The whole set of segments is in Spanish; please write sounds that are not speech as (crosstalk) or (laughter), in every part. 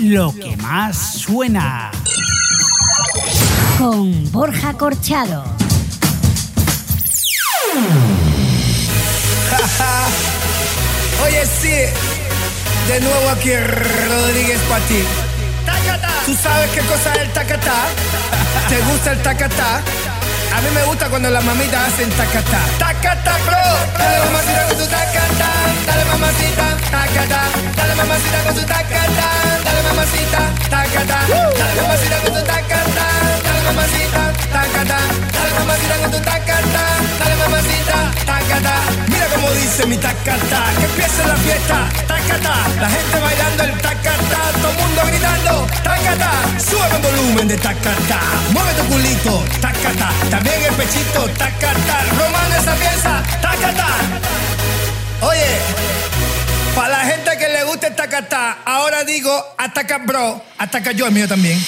lo que más suena. Con Borja Corchado. (laughs) Oye, sí, de nuevo aquí Rodríguez para ti. ¿Tú sabes qué cosa es el tacatá? ¿Te gusta el tacatá? A mí me gusta cuando las mamitas hacen tacatá. Tacatá, bro. Dale mamacita con tu tacatá. Dale mamacita, tacatá. Dale mamacita con tu tacatá. Dale mamacita, tacatá. Dale mamacita con tu tacatá. Dale mamacita, tacatá. Dale mamacita con tu tacatá. Dale mamacita, tacatá. Mira cómo dice mi tacatá. Que empiece la fiesta, tacatá. La gente bailando el tacatá. Todo mundo gritando, tacatá. Sube el volumen de tacatá. Mueve tu culito, tacatá. También el pechito, tacatá. Román esa pieza, tacatá. Oye, para la gente que le guste el tacatá, ahora digo ataca bro, ataca yo el mío también.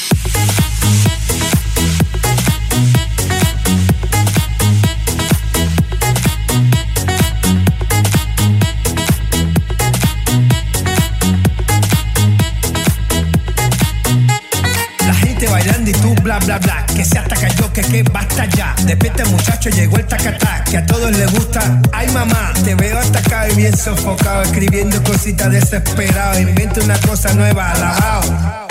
Bla bla Que se ataca yo, que que basta ya. Despierta muchacho, llegó el tacatá Que a todos les gusta. Ay mamá, te veo atacado y bien sofocado Escribiendo cositas desesperado Inventa una cosa nueva, alabao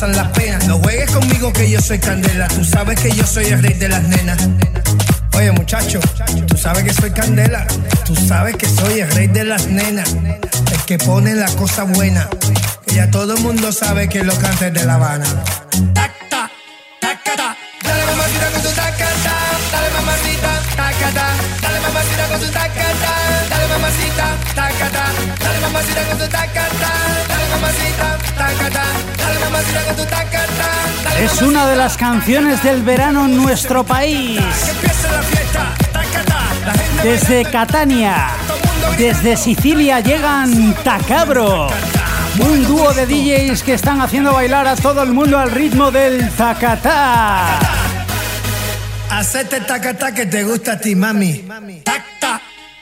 No juegues conmigo que yo soy candela, tú sabes que yo soy el rey de las nenas. Oye muchacho, tú sabes que soy candela, tú sabes que soy el rey de las nenas, el que pone la cosa buena, que ya todo el mundo sabe que lo cantes de La Habana. Es una de las canciones del verano en nuestro país. Desde Catania, desde Sicilia llegan Tacabro. Un dúo de DJs que están haciendo bailar a todo el mundo al ritmo del Zacatá. Hacete tacata que te gusta a ti, mami. Tacta,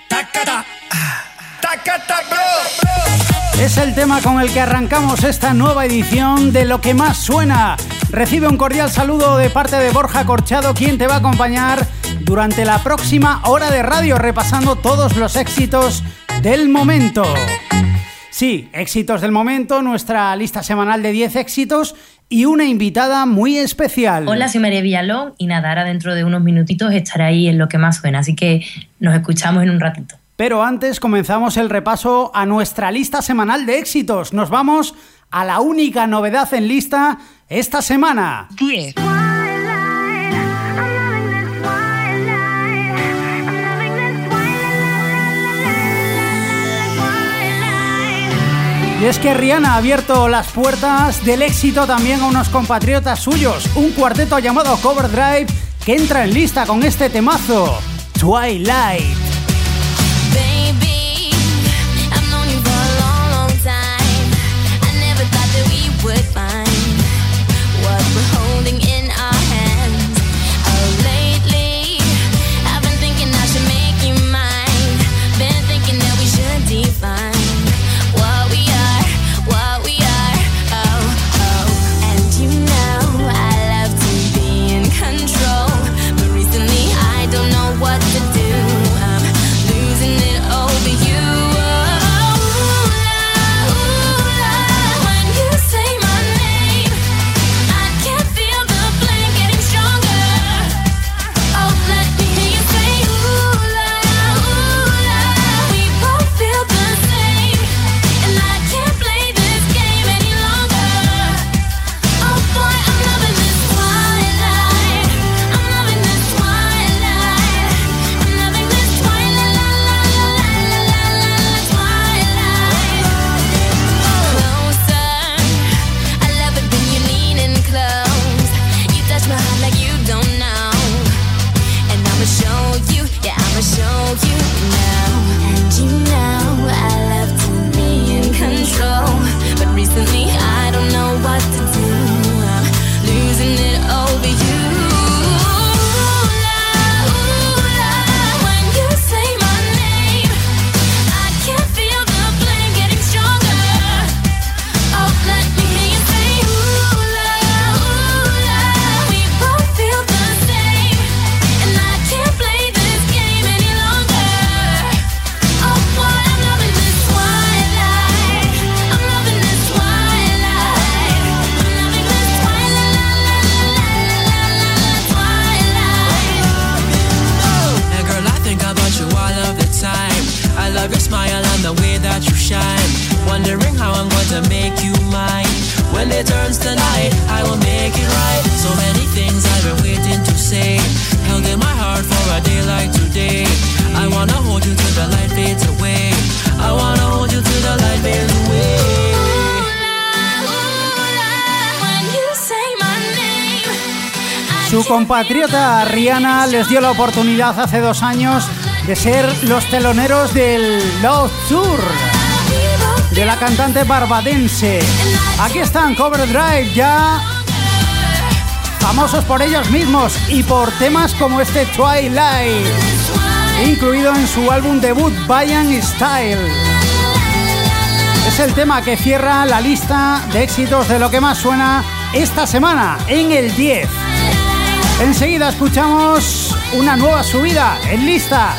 tacata, ah, tacata, bro. Es el tema con el que arrancamos esta nueva edición de Lo que más suena. Recibe un cordial saludo de parte de Borja Corchado, quien te va a acompañar durante la próxima hora de radio, repasando todos los éxitos del momento. Sí, éxitos del momento, nuestra lista semanal de 10 éxitos y una invitada muy especial. Hola, soy María Villalón y nada, ahora dentro de unos minutitos estaré ahí en lo que más suena, así que nos escuchamos en un ratito. Pero antes comenzamos el repaso a nuestra lista semanal de éxitos. Nos vamos a la única novedad en lista esta semana. 10. Y es que Rihanna ha abierto las puertas del éxito también a unos compatriotas suyos, un cuarteto llamado Cover Drive que entra en lista con este temazo, Twilight. Compatriota Rihanna les dio la oportunidad hace dos años de ser los teloneros del Love Tour de la cantante barbadense. Aquí están Cover Drive ya famosos por ellos mismos y por temas como este Twilight, incluido en su álbum debut Bayan Style. Es el tema que cierra la lista de éxitos de lo que más suena esta semana en el 10. Enseguida escuchamos una nueva subida en lista.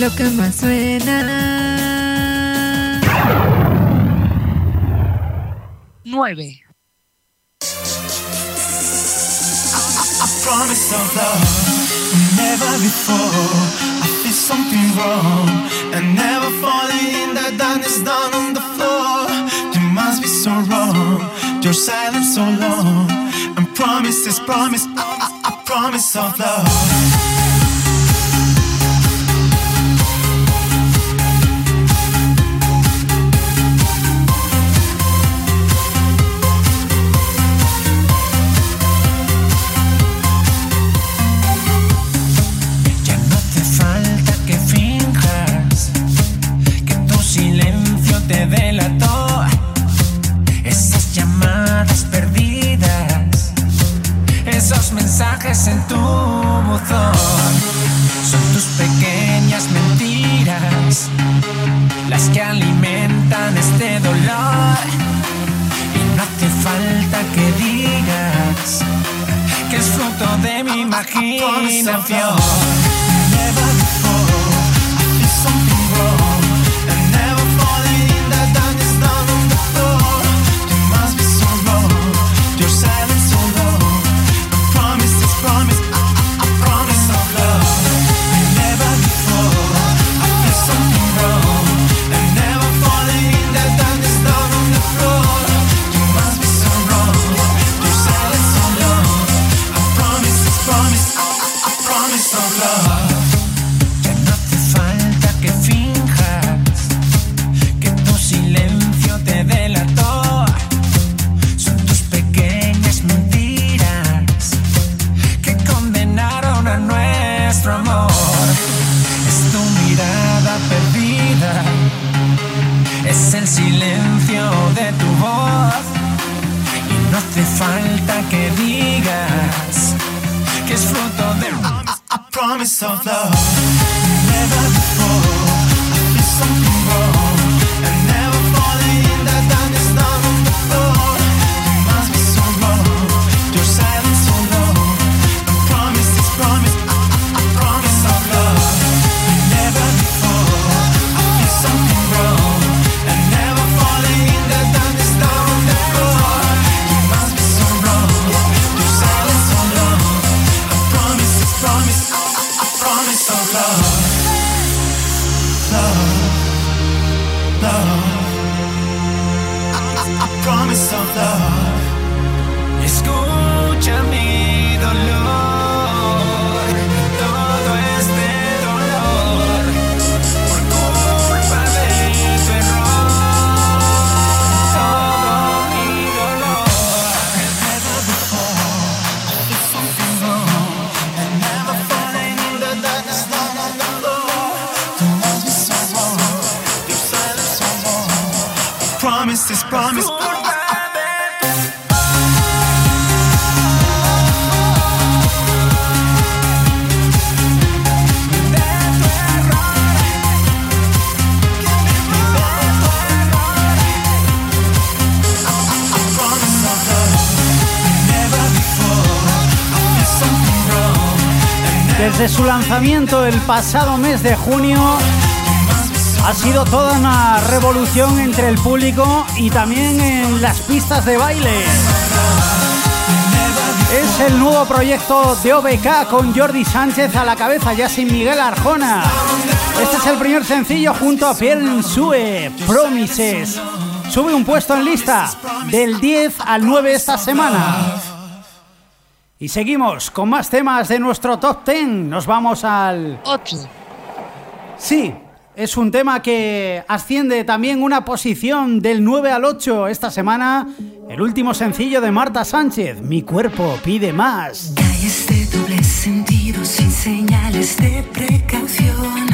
Lo que más suena. 9. promise of love never before I feel something wrong and never falling in the darkness down on the floor must be so wrong your silence so long. And promises promise I, I, I promise of love lanzamiento del pasado mes de junio ha sido toda una revolución entre el público y también en las pistas de baile. Es el nuevo proyecto de OBK con Jordi Sánchez a la cabeza, ya sin Miguel Arjona. Este es el primer sencillo junto a Pierre Sue, Promises. Sube un puesto en lista del 10 al 9 esta semana. Y seguimos con más temas de nuestro top 10. Nos vamos al 8. Sí, es un tema que asciende también una posición del 9 al 8 esta semana. El último sencillo de Marta Sánchez, Mi cuerpo pide más. Calles de doble sentido sin señales de precaución.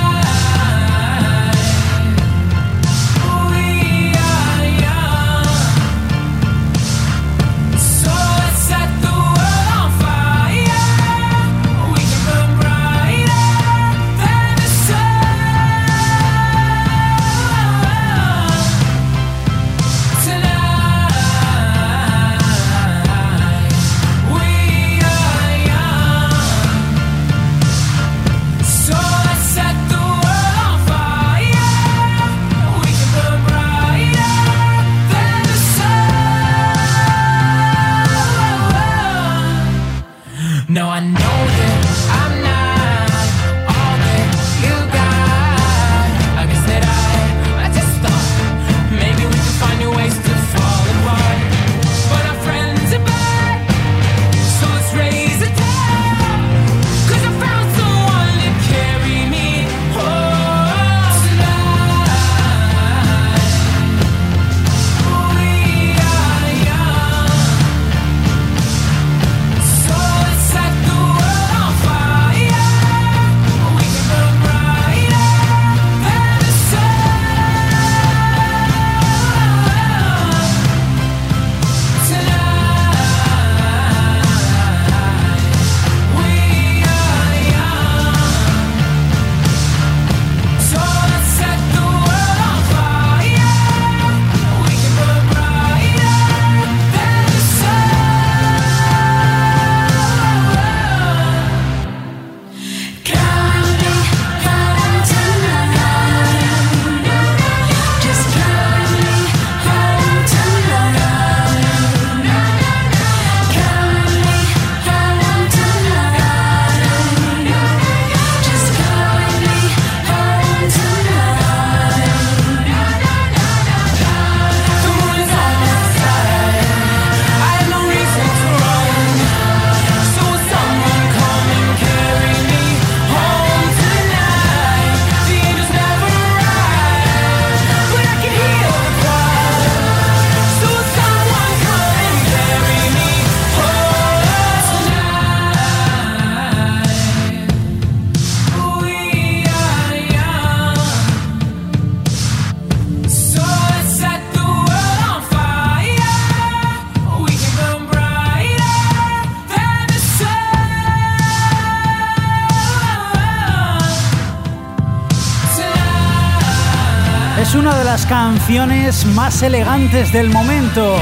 Canciones más elegantes del momento.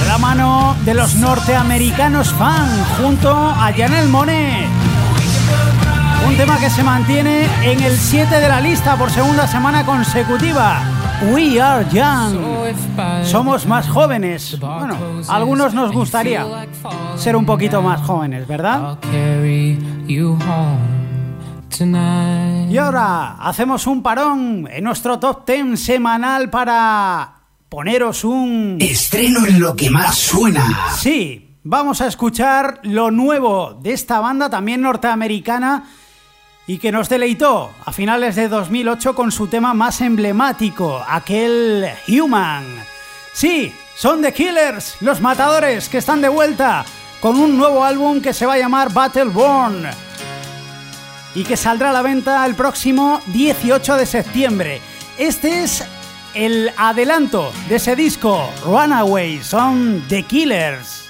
De la mano de los norteamericanos fan junto a Janelle Monet. Un tema que se mantiene en el 7 de la lista por segunda semana consecutiva. We are young. Somos más jóvenes. Bueno, a algunos nos gustaría ser un poquito más jóvenes, ¿verdad? Y ahora hacemos un parón en nuestro top 10 semanal para poneros un... Estreno en lo que más suena. Sí, vamos a escuchar lo nuevo de esta banda también norteamericana y que nos deleitó a finales de 2008 con su tema más emblemático, aquel Human. Sí, son The Killers, los matadores que están de vuelta con un nuevo álbum que se va a llamar Battleborn y que saldrá a la venta el próximo 18 de septiembre. Este es el adelanto de ese disco, Runaway, son The Killers.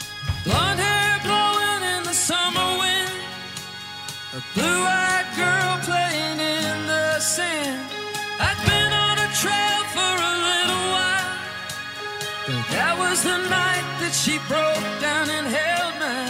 That was the night that she broke down and held my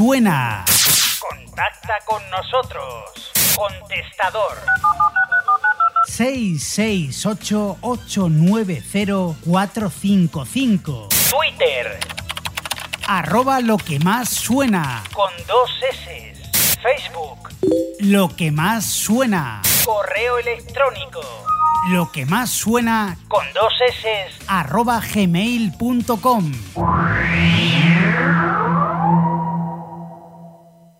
suena. Contacta con nosotros. Contestador. 668-890-455. Twitter. Arroba lo que más suena. Con dos S. Facebook. Lo que más suena. Correo electrónico. lo que más suena Con dos S. arroba gmail.com.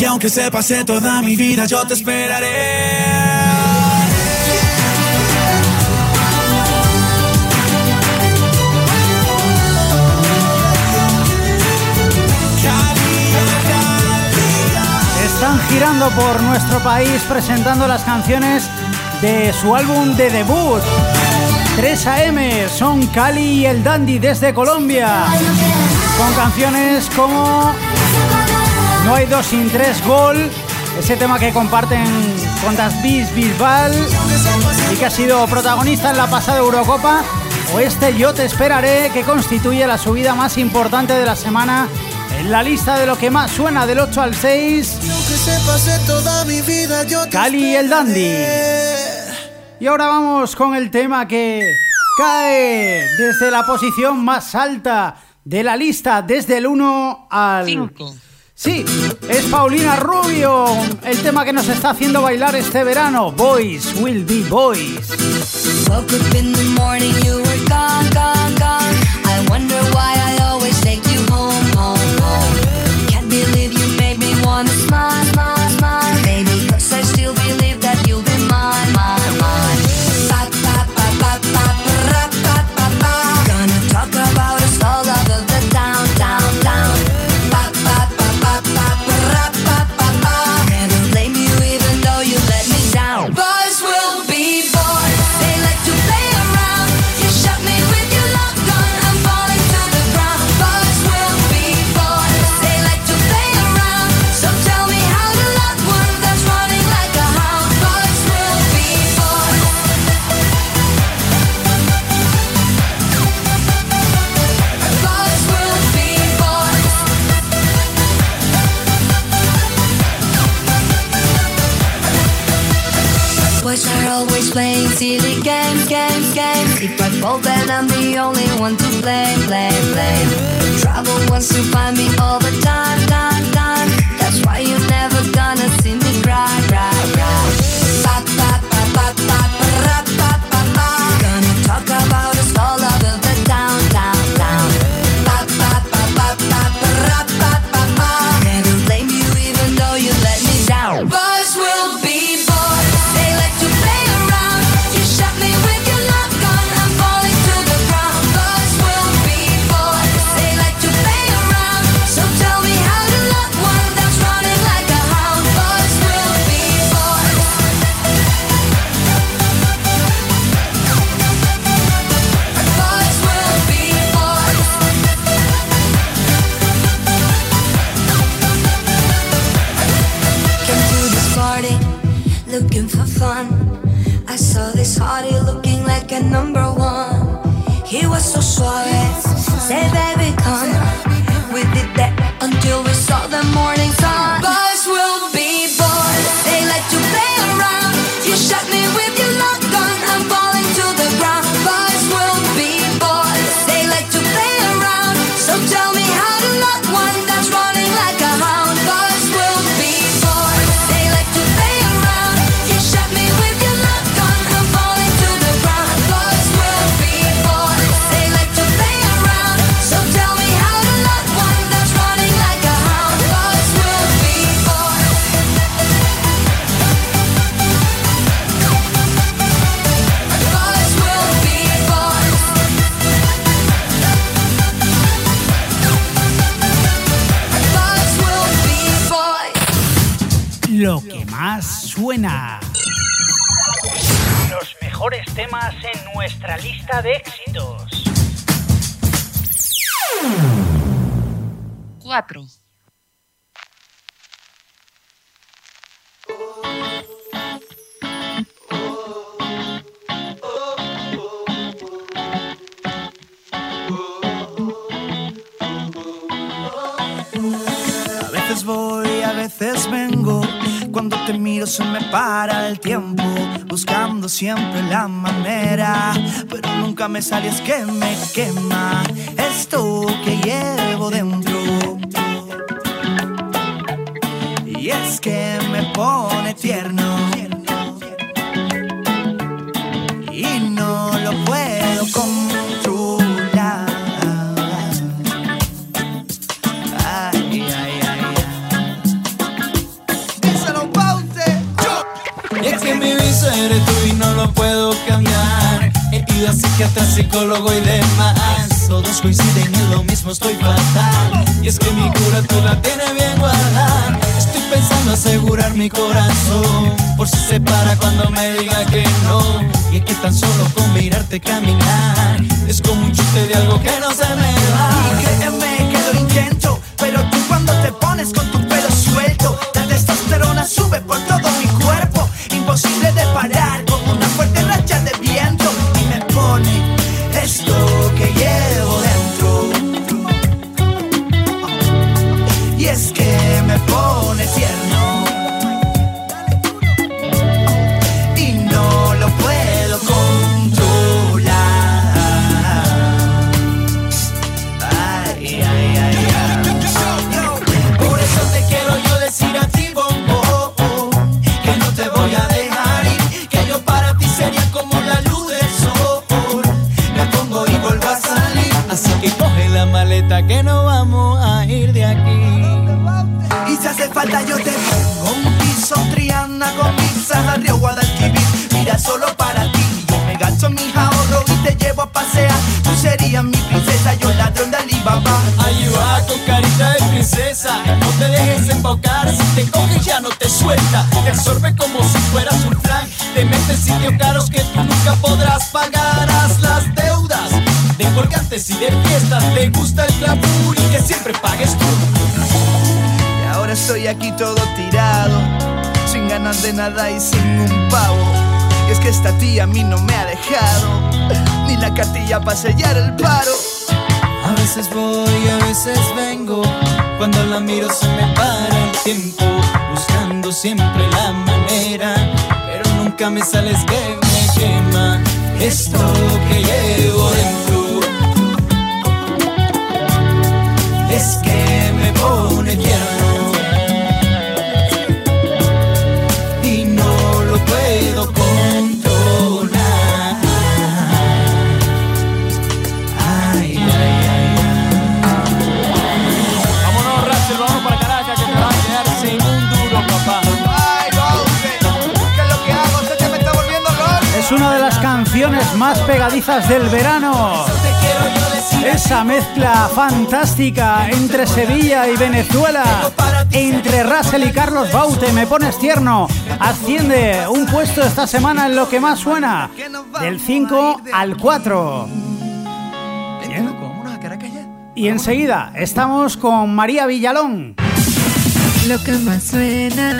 Y aunque se pase toda mi vida, yo te esperaré. Están girando por nuestro país presentando las canciones de su álbum de debut. 3 AM son Cali y el Dandy desde Colombia. Con canciones como No hay dos sin tres gol, ese tema que comparten con Das Bis Bisbal y que ha sido protagonista en la pasada Eurocopa. O este Yo te esperaré, que constituye la subida más importante de la semana en la lista de lo que más suena del 8 al 6. Aunque se pase toda mi vida, yo te Cali y el Dandy. Y ahora vamos con el tema que cae desde la posición más alta de la lista, desde el 1 al 5. Sí, es Paulina Rubio, el tema que nos está haciendo bailar este verano. Boys will be boys. Woke up in the morning, you were gone, gone, gone. I wonder why I always take Boys are always playing silly games, games, games. If I fall, then I'm the only one to blame, blame, blame. Trouble wants to find me all the time, time, time. That's why you're never gonna see me cry, cry, cry. Siempre la manera. Pero nunca me sale, es que me quema esto que llevo dentro. Y es que me pone tierno. Puedo cambiar. He ido a psiquiatra, psicólogo y demás. Todos coinciden en lo mismo, estoy fatal. Y es que mi cura tú la tienes bien guardada. Estoy pensando asegurar mi corazón. Por si se para cuando me diga que no. Y es que tan solo con mirarte caminar. Es como un chiste de algo que no se me va. Y créeme que lo intento, pero tú cuando te pones con tu pelo suelto, la testosterona sube por todo mi cuerpo, imposible Mi princesa, yo ladrón de Alibaba. Va con carita de princesa, no te dejes embaucar, si te coge ya no te suelta, te absorbe como si fueras un flan, te metes en sitios caros que tú nunca podrás pagar, haz las deudas de colgantes y de fiestas, te gusta el glamour y que siempre pagues tú. Y ahora estoy aquí todo tirado Sin ganas de nada y sin un pavo. Y es que esta tía a mí no me ha dejado Ni la cartilla para sellar el paro A veces voy, a veces vengo. Cuando la miro se me para el tiempo, buscando siempre la manera, pero nunca me sales que me quema esto que llevo dentro. Es que me pone tierno canciones más pegadizas del verano. Esa mezcla fantástica entre Sevilla y Venezuela, entre Russell y Carlos Baute, me pones tierno, asciende un puesto esta semana en lo que más suena, del 5 al 4. Bien. Y enseguida estamos con María Villalón. Lo que más suena.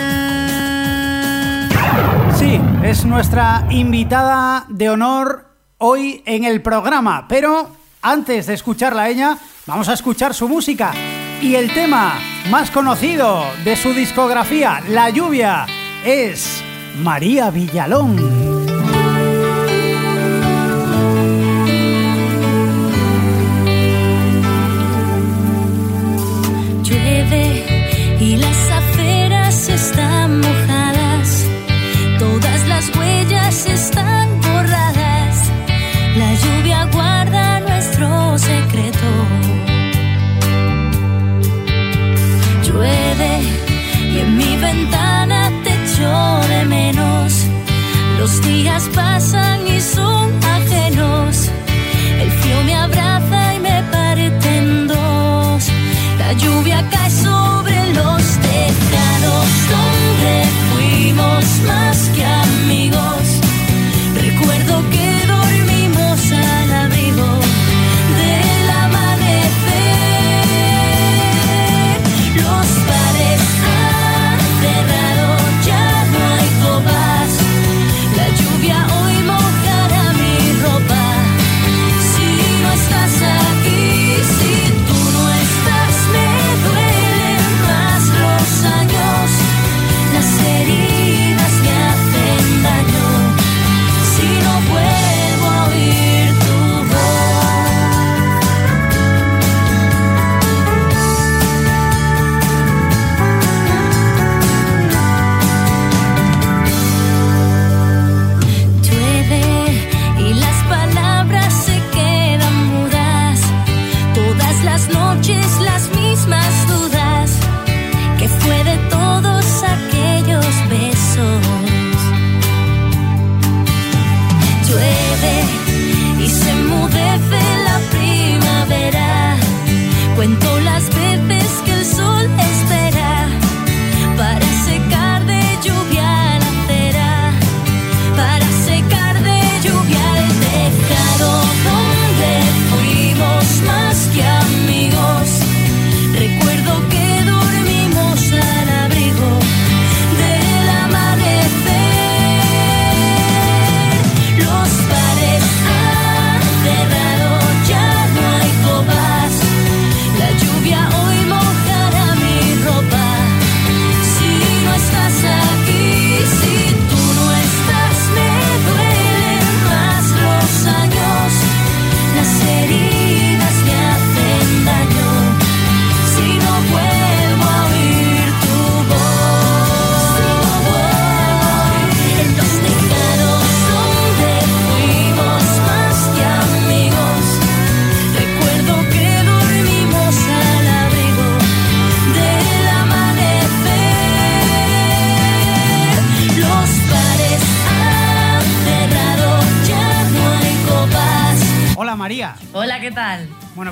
Sí, es nuestra invitada de honor hoy en el programa, pero antes de escucharla a ella, vamos a escuchar su música y el tema más conocido de su discografía, La lluvia, es María Villalón.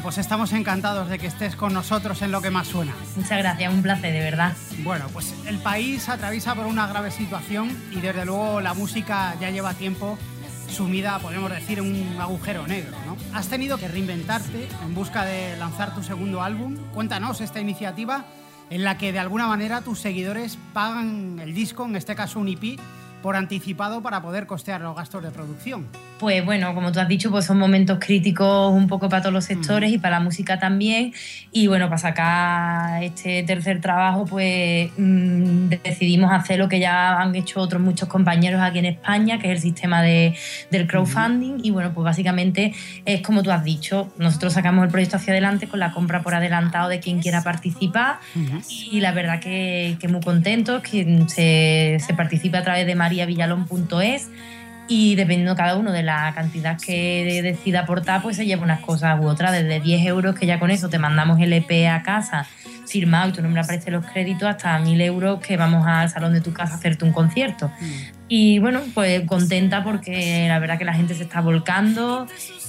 Pues estamos encantados de que estés con nosotros en lo que más suena. Muchas gracias, un placer, de verdad. Bueno, pues el país atraviesa por una grave situación y desde luego la música ya lleva tiempo sumida, podemos decir, en un agujero negro, ¿no? Has tenido que reinventarte en busca de lanzar tu segundo álbum. Cuéntanos esta iniciativa en la que de alguna manera tus seguidores pagan el disco, en este caso un EP, por anticipado para poder costear los gastos de producción. Pues bueno, como tú has dicho, pues son momentos críticos un poco para todos los sectores y para la música también. Y bueno, para sacar este tercer trabajo, pues mm, decidimos hacer lo que ya han hecho otros muchos compañeros aquí en España, que es el sistema de, del crowdfunding. Y bueno, pues básicamente es como tú has dicho, nosotros sacamos el proyecto hacia adelante con la compra por adelantado de quien quiera participar. Y la verdad que, que muy contentos, que se, se participa a través de mariavillalón.es y dependiendo cada uno de la cantidad que decida aportar, pues se lleva unas cosas u otras, desde 10 euros, que ya con eso te mandamos el EP a casa, firmado y tu nombre aparece en los créditos, hasta 1000 euros que vamos al salón de tu casa a hacerte un concierto. Y bueno, pues contenta porque la verdad que la gente se está volcando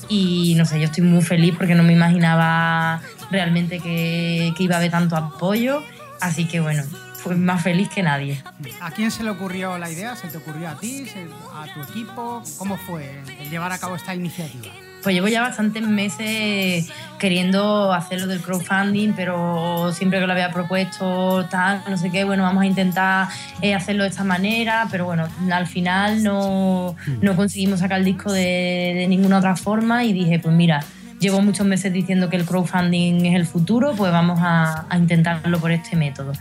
y no sé, yo estoy muy feliz porque no me imaginaba realmente que, que iba a haber tanto apoyo, así que bueno, pues más feliz que nadie. ¿A quién se le ocurrió la idea? ¿Se te ocurrió a ti? ¿Se- ¿A tu equipo? ¿Cómo fue el llevar a cabo esta iniciativa? Pues llevo ya bastantes meses queriendo hacerlo del crowdfunding, pero siempre que lo había propuesto, tal, no sé qué, bueno, vamos a intentar eh, hacerlo de esta manera, pero bueno, al final no, no conseguimos sacar el disco de, de ninguna otra forma y dije, pues mira, llevo muchos meses diciendo que el crowdfunding es el futuro, pues vamos a, a intentarlo por este método.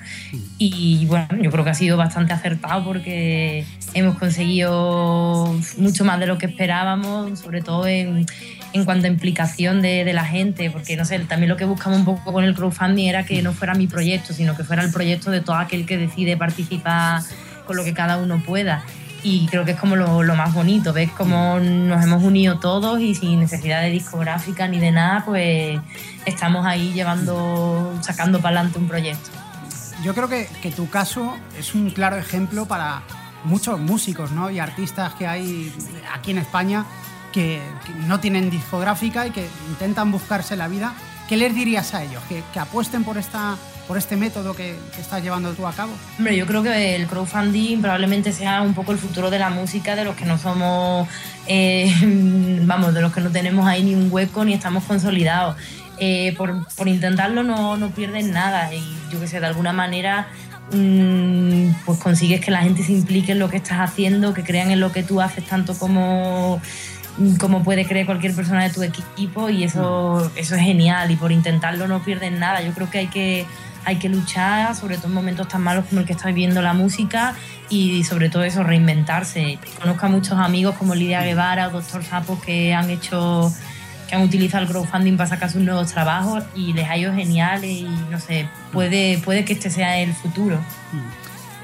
Y bueno, yo creo que ha sido bastante acertado porque hemos conseguido mucho más de lo que esperábamos, sobre todo en, en cuanto a implicación de, de la gente, porque no sé, también lo que buscamos un poco con el crowdfunding era que no fuera mi proyecto, sino que fuera el proyecto de todo aquel que decide participar con lo que cada uno pueda. Y creo que es como lo, más bonito, ves cómo nos hemos unido todos y sin necesidad de discográfica ni de nada, pues estamos ahí llevando, sacando para adelante un proyecto. Yo creo que, tu caso es un claro ejemplo para muchos músicos ¿no? y artistas que hay aquí en España que, no tienen discográfica y que intentan buscarse la vida. ¿Qué les dirías a ellos? ¿Que, que apuesten por, esta, por este método que, estás llevando tú a cabo? Hombre, yo creo que el crowdfunding probablemente sea un poco el futuro de la música, de los que no somos, eh, (laughs) vamos, de los que no tenemos ahí ni un hueco ni estamos consolidados. Eh, por, intentarlo no, no pierdes nada y yo que sé, de alguna manera mm, pues consigues que la gente se implique en lo que estás haciendo, que crean en lo que tú haces tanto como como puede creer cualquier persona de tu equipo y eso, eso es genial y por intentarlo no pierdes nada. Yo creo que hay que, hay que luchar, sobre todo en momentos tan malos como el que está viviendo la música y sobre todo eso, reinventarse. Conozco a muchos amigos como Lidia Guevara o Doctor Sapo que han hecho que han utilizado el crowdfunding para sacar sus nuevos trabajos y les ha ido genial y no sé, puede, puede que este sea el futuro.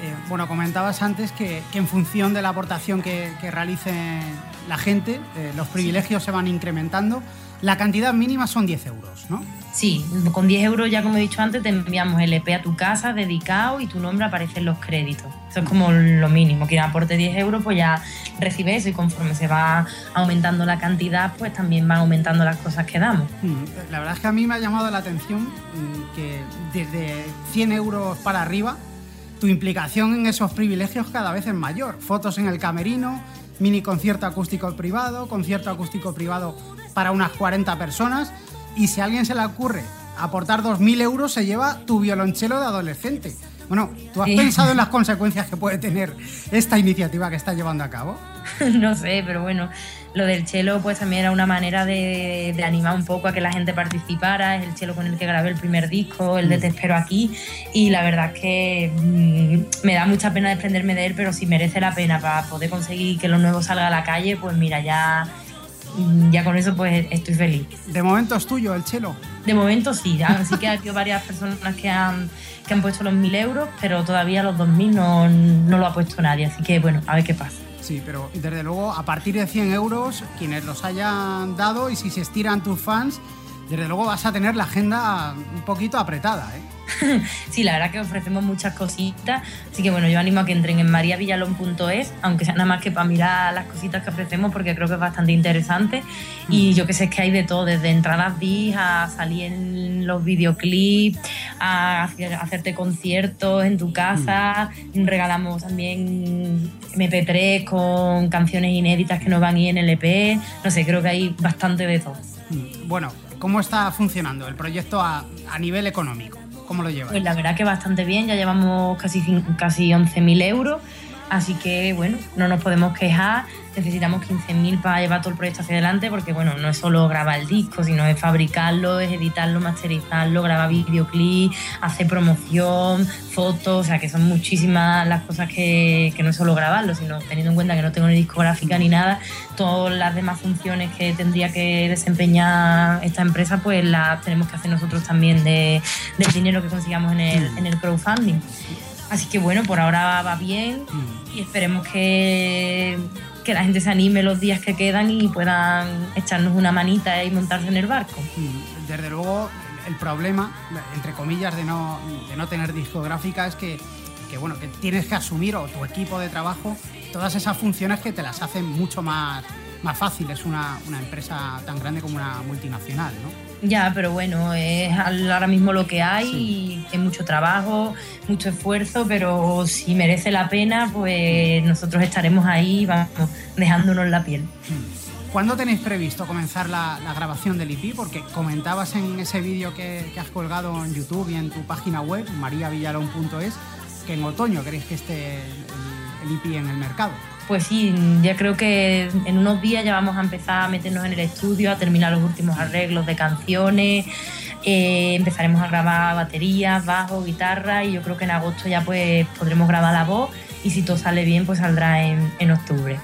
Eh, bueno, comentabas antes que, que en función de la aportación que, que realice la gente, eh, los privilegios se van incrementando. La cantidad mínima son 10 euros, ¿no? Sí, con 10 euros ya como he dicho antes te enviamos el EP a tu casa dedicado y tu nombre aparece en los créditos. Eso es como lo mínimo. Quien aporte 10 euros pues ya recibe eso y conforme se va aumentando la cantidad pues también van aumentando las cosas que damos. Mm, La verdad es que a mí me ha llamado la atención mm, que desde 100 euros para arriba tu implicación en esos privilegios cada vez es mayor. Fotos en el camerino, mini concierto acústico privado, concierto acústico privado para unas 40 personas y si a alguien se le ocurre aportar 2.000 euros se lleva tu violonchelo de adolescente. Bueno, ¿tú has Sí. pensado en las (laughs) consecuencias que puede tener esta iniciativa que estás llevando a cabo? (laughs) no sé, pero bueno, lo del chelo pues también era una manera de, de animar un poco a que la gente participara, es el chelo con el que grabé el primer disco, el de Te espero aquí, y la verdad es que mm, me da mucha pena desprenderme de él, pero si merece la pena para poder conseguir que lo nuevo salga a la calle, pues mira, ya, mm, ya con eso pues estoy feliz. De momento es tuyo el chelo. De momento sí, ya, (laughs) así que ha habido varias personas que han, que han puesto los 1.000 euros, pero todavía los 2.000 no, no lo ha puesto nadie, así que bueno, a ver qué pasa. Sí, pero desde luego a partir de 100 euros, quienes los hayan dado y si se estiran tus fans, desde luego vas a tener la agenda un poquito apretada. ¿eh? (laughs) Sí, la verdad que ofrecemos muchas cositas, así que bueno, yo animo a que entren en mariavillalón.es, aunque sea nada más que para mirar las cositas que ofrecemos, porque creo que es bastante interesante. Y yo que sé es que hay de todo, desde entradas VIP a salir en los videoclips, a hacer- hacerte conciertos en tu casa, regalamos también MP3 con canciones inéditas que no van ir en el EP, no sé, creo que hay bastante de todo. Mm, Bueno, ¿cómo está funcionando el proyecto a, a nivel económico? ¿Cómo lo llevas? Pues la verdad que bastante bien, ya llevamos casi, casi 11.000 euros Así que bueno, no nos podemos quejar. Necesitamos 15.000 para llevar todo el proyecto hacia adelante porque bueno, no es solo grabar el disco, sino es fabricarlo, es editarlo, masterizarlo, grabar videoclip, hacer promoción, fotos, o sea que son muchísimas las cosas que, que no es solo grabarlo, sino teniendo en cuenta que no tengo ni discográfica ni nada, todas las demás funciones que tendría que desempeñar esta empresa, pues las tenemos que hacer nosotros también de, del dinero que consigamos en el, en el crowdfunding. Así que bueno, por ahora va bien y esperemos que, que la gente se anime los días que quedan y puedan echarnos una manita y montarse en el barco. Desde luego, el problema, entre comillas, de no, de no tener discográfica es que, que, bueno, que tienes que asumir, o tu equipo de trabajo, todas esas funciones que te las hacen mucho más, más fáciles una, una empresa tan grande como una multinacional, ¿no? Ya, pero bueno, es ahora mismo lo que hay y hay mucho trabajo, mucho esfuerzo, pero si merece la pena, pues nosotros estaremos ahí, vamos, dejándonos la piel. ¿Cuándo tenéis previsto comenzar la, la grabación del EP? Porque comentabas en ese vídeo que, que has colgado en YouTube y en tu página web, mariavillalón.es, que en otoño queréis que esté el, el EP en el mercado. Pues sí, ya creo que en unos días ya vamos a empezar a meternos en el estudio, a terminar los últimos arreglos de canciones, eh, empezaremos a grabar baterías, bajo, guitarra y yo creo que en agosto ya pues podremos grabar la voz y si todo sale bien pues saldrá en, en octubre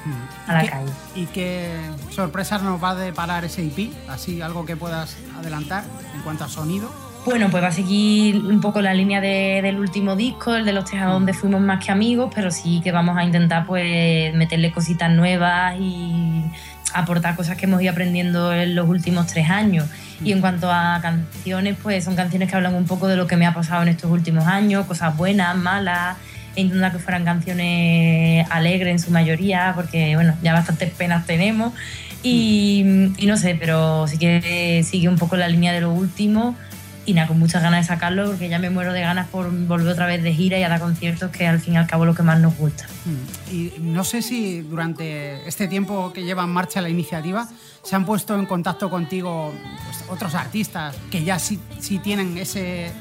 a la ¿Qué- calle. ¿Y qué sorpresas nos va a deparar ese EP? Así, algo que puedas adelantar en cuanto a sonido. Bueno, pues va a seguir un poco la línea de- del último disco, el de los tres a donde fuimos más que amigos, pero sí que vamos a intentar pues meterle cositas nuevas y aportar cosas que hemos ido aprendiendo en los últimos tres años. Y en cuanto a canciones, pues son canciones que hablan un poco de lo que me ha pasado en estos últimos años, cosas buenas, malas, e intentar que fueran canciones alegres en su mayoría, porque bueno, ya bastantes penas tenemos. Y, y no sé, pero sí que sigue un poco la línea de lo último con muchas ganas de sacarlo porque ya me muero de ganas por volver otra vez de gira y a dar conciertos, que al fin y al cabo es lo que más nos gusta. Mm. Y no sé si durante este tiempo que lleva en marcha la iniciativa se han puesto en contacto contigo pues, otros artistas que ya sí, sí tienen ese,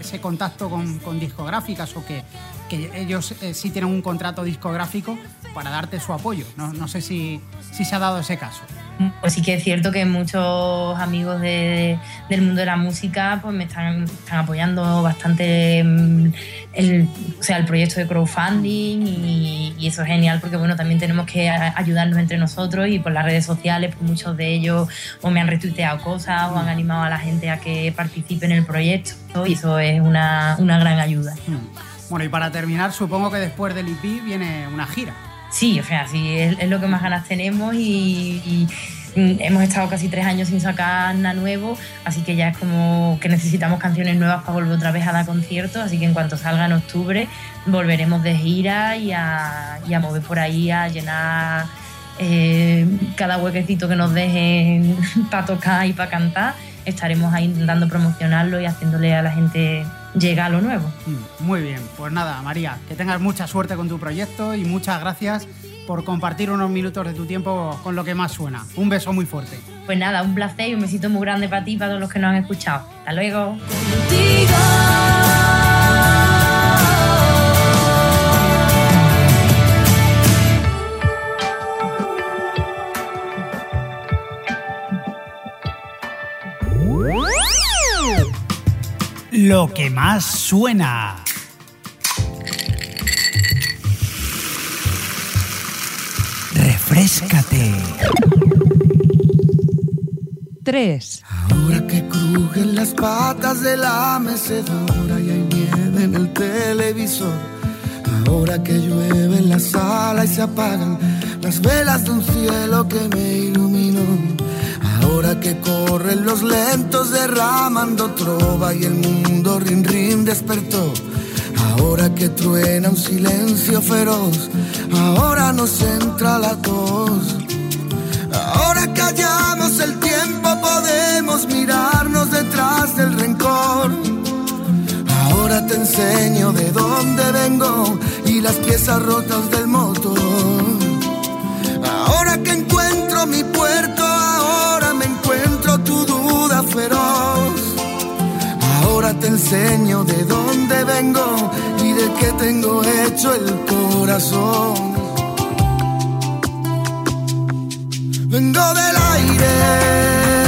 ese contacto con, con discográficas o que, que ellos eh, sí tienen un contrato discográfico para darte su apoyo. No, no sé si, si se ha dado ese caso. Pues sí que es cierto que muchos amigos de- del mundo de la música pues me están, están apoyando bastante mm, el, o sea, el proyecto de crowdfunding y, eso es genial porque bueno, también tenemos que ayudarnos entre nosotros y por las redes sociales pues muchos de ellos o me han retuiteado cosas o han animado a la gente a que participe en el proyecto y eso es una, una gran ayuda. Bueno, y para terminar, supongo que después del EP viene una gira. Sí, o sea, sí, es, es lo que más ganas tenemos y, mm, hemos estado casi tres años sin sacar nada nuevo, así que ya es como que necesitamos canciones nuevas para volver otra vez a dar conciertos, así que en cuanto salga en octubre volveremos de gira y a, y a mover por ahí, a llenar eh, cada huequecito que nos dejen (laughs) para tocar y para cantar, estaremos ahí intentando promocionarlo y haciéndole a la gente llegar lo nuevo. Mm, Muy bien, pues nada, María, que tengas mucha suerte con tu proyecto y muchas gracias por compartir unos minutos de tu tiempo con lo que más suena. Un beso muy fuerte. Pues nada, un placer y un besito muy grande para ti y para todos los que nos han escuchado. Hasta luego. Lo que más suena. Refrescate. 3. Ahora que crujen las patas de la mecedora y hay nieve en el televisor. Ahora que llueve en la sala y se apagan las velas de un cielo que me iluminó. Ahora que corren los lentos derramando trova y el mundo rin rin despertó. Ahora que truena un silencio feroz, ahora nos entra la tos. Ahora que hallamos el tiempo podemos mirarnos detrás del rencor. Ahora te enseño de dónde vengo y las piezas rotas del motor. Ahora que encuentro mi puerto, Ahora te enseño de dónde vengo y de qué tengo hecho el corazón. Vengo del aire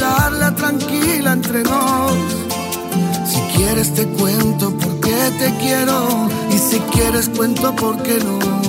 charla tranquila entre nos. Si quieres te cuento por qué te quiero y si quieres cuento por qué no.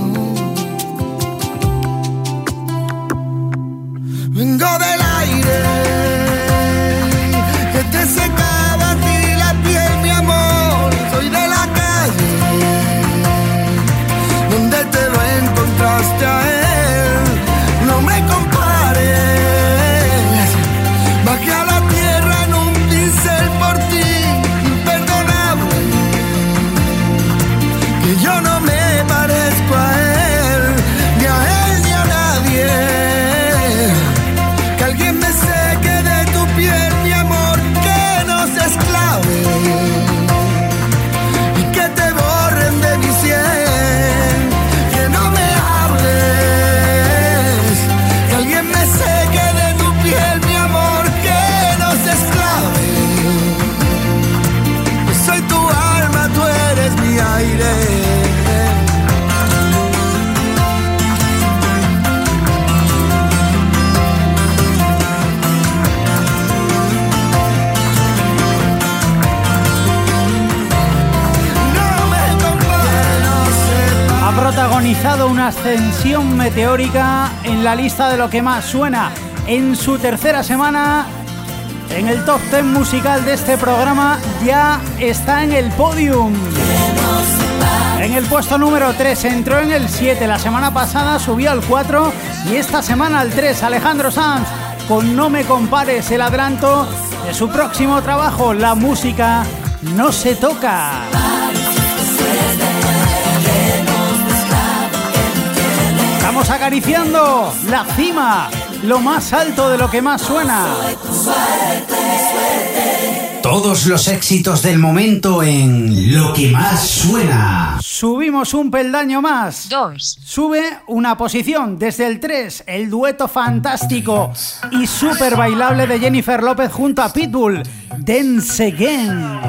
Protagonizado una ascensión meteórica en la lista de lo que más suena. En su tercera semana, en el top 10 musical de este programa, ya está en el podium. En el puesto número 3 entró en el 7, la semana pasada subió al 4 y esta semana al 3 Alejandro Sanz con No me compares el adelanto de su próximo trabajo, la música no se toca. Estamos acariciando la cima, lo más alto de lo que más suena. Todos los éxitos del momento en Lo que más suena. Subimos un peldaño más. Dos. Sube una posición desde el 3, el dueto fantástico y súper bailable de Jennifer López junto a Pitbull, Dance Again.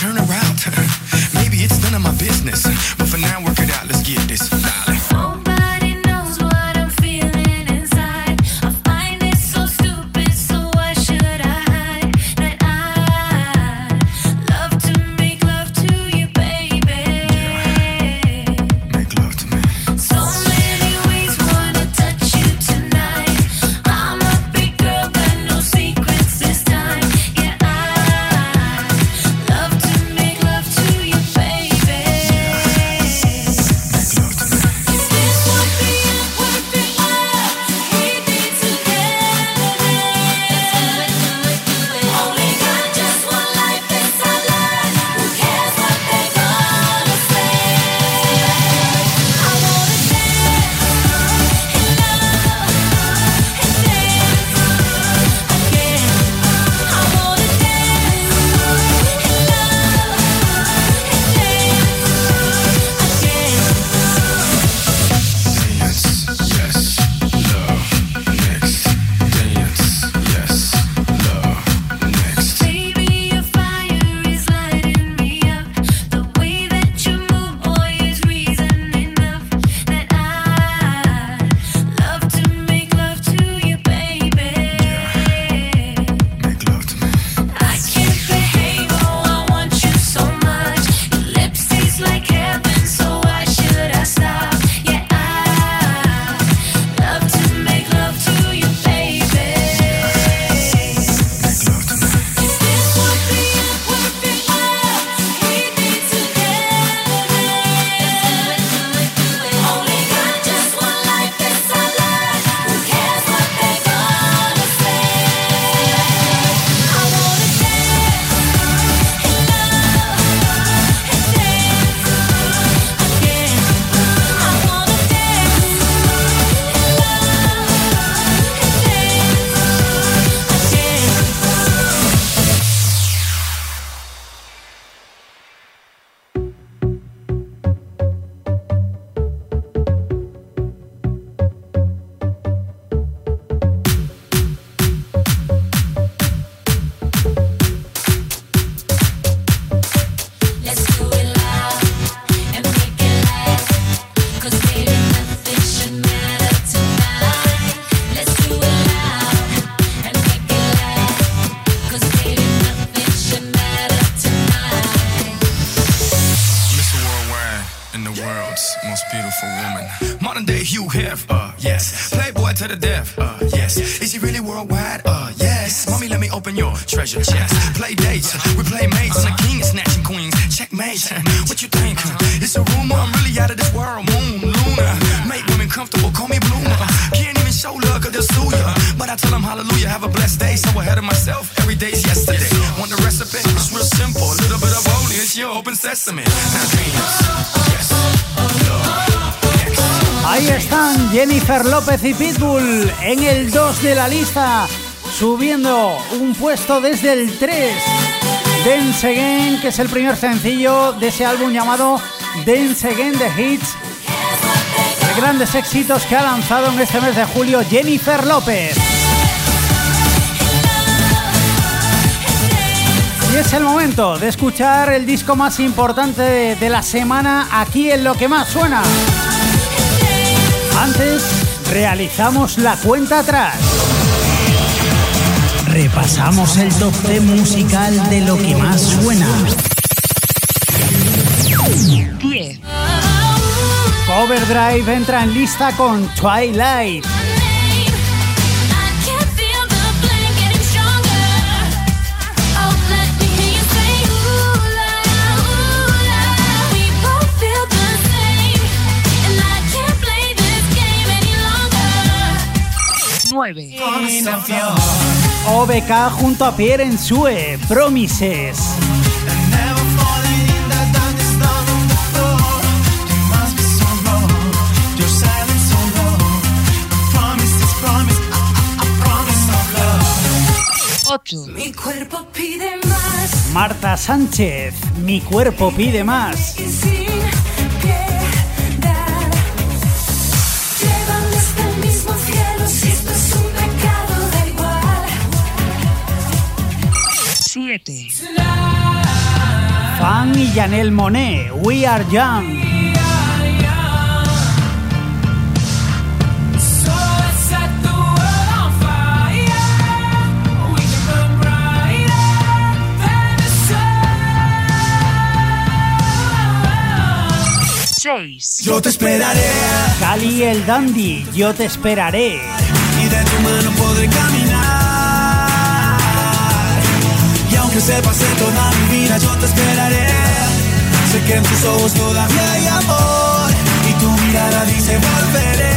Turn around. Maybe it's none of my business. Uh, yes. Playboy to the death, uh, yes. Is he really worldwide? Uh, yes. Mommy, let me open your treasure chest. Play dates, we play mates. I'm the king snatching queens. Checkmate. What you think? It's a rumor. I'm really out of this world. Moon, Luna. Make women comfortable. Call me Bloomer. Can't even show love 'cause they'll sue ya. But I tell them hallelujah. Have a blessed day. So ahead of myself. Every day's yesterday. Want the recipe? It's real simple. A little bit of holy. It's your open sesame. Now. Yes. Ahí están Jennifer López y Pitbull en el 2 de la lista, subiendo un puesto desde el 3. Dance Again, que es el primer sencillo de ese álbum llamado Dance Again The Hits, de grandes éxitos que ha lanzado en este mes de julio Jennifer López. Y es el momento de escuchar el disco más importante de, de la semana aquí en Lo que más suena. Antes, realizamos la cuenta atrás. Repasamos el top 10 musical de lo que más suena. 10, Cover Drive entra en lista con Twilight. Nueve, OBK junto a Pierre en Sue, Promises. ocho, Mi cuerpo pide más Marta Sánchez, Mi cuerpo pide más. y sin Fan y Janelle Monet, We Are Young. seis, Yo te esperaré Cali el Dandy, Yo te esperaré. y de tu mano podré caminar. Aunque se pase toda mi vida, yo te esperaré. Sé que en tus ojos todavía hay amor y tu mirada dice volveré.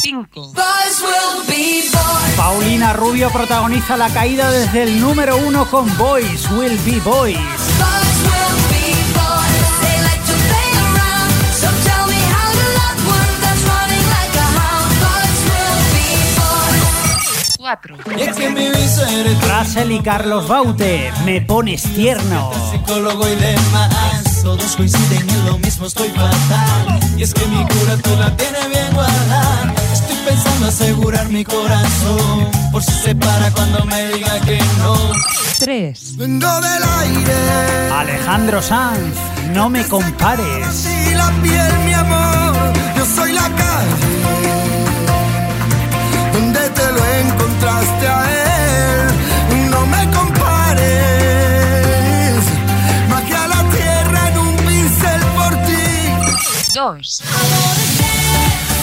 cinco, Boys will be boys. Paulina Rubio protagoniza la caída desde el número uno con Boys Will Be Boys. 4. Russell y Carlos Baute, me pones tierno. Psicólogo y demás, todos coinciden en lo mismo, estoy fatal. Y es que mi cura tú la tienes bien guardada. Estoy pensando asegurar mi corazón, por si se para cuando me diga que no. 3. Vengo del aire. Alejandro Sanz, no me compares. la piel, mi amor, yo soy la calle.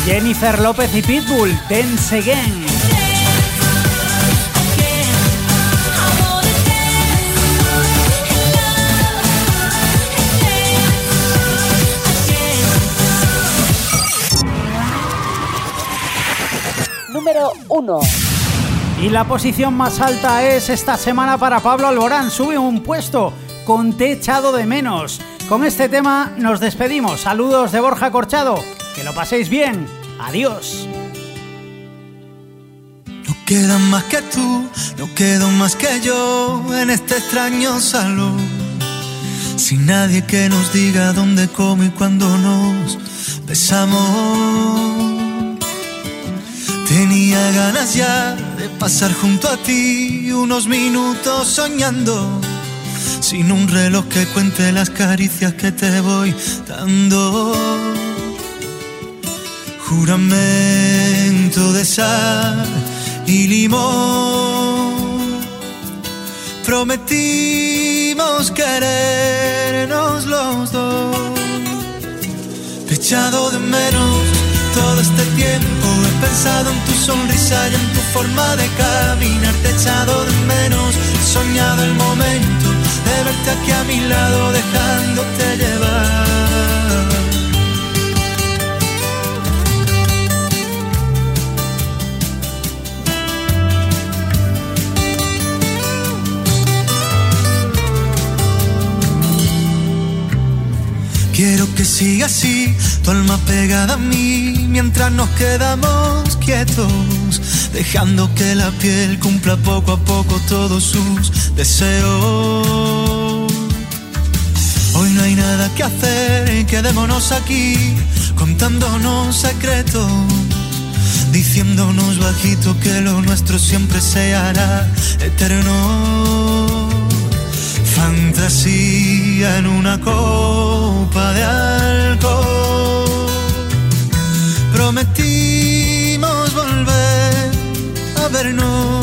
Jennifer López y Pitbull, Dance Again. número uno, Y la posición más alta es esta semana para Pablo Alborán. Sube un puesto con Te echado de menos. Con este tema nos despedimos. Saludos de Borja Corchado. Que lo paséis bien. Adiós. No queda más que tú, no quedo más que yo en este extraño salón. Sin nadie que nos diga dónde, cómo y cuándo nos besamos. Tenía ganas ya de pasar junto a ti unos minutos soñando. Sin un reloj que cuente las caricias que te voy dando. Juramento de sal y limón. Prometimos querernos los dos. Te echado de menos todo este tiempo. He pensado en tu sonrisa y en tu forma de caminar. Te echado de menos. He soñado el momento de verte aquí a mi lado, dejándote llevar. Quiero que siga así, tu alma pegada a mí, mientras nos quedamos quietos, dejando que la piel cumpla poco a poco todos sus deseos. Hoy no hay nada que hacer, quedémonos aquí, contándonos secretos, diciéndonos bajito que lo nuestro siempre se hará eterno. Fantasía en una copa de alcohol. Prometimos volver a vernos.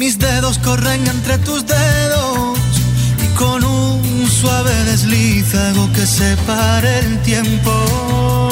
Mis dedos corren entre tus dedos y con un suave desliz hago que se pare el tiempo.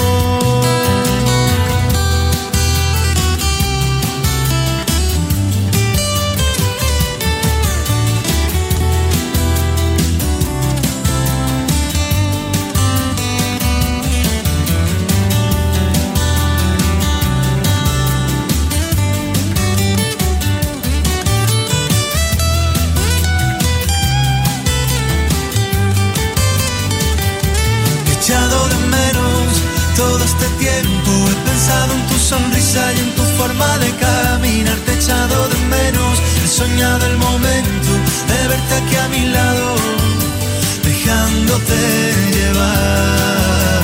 Soñado el momento de verte aquí a mi lado, dejándote llevar.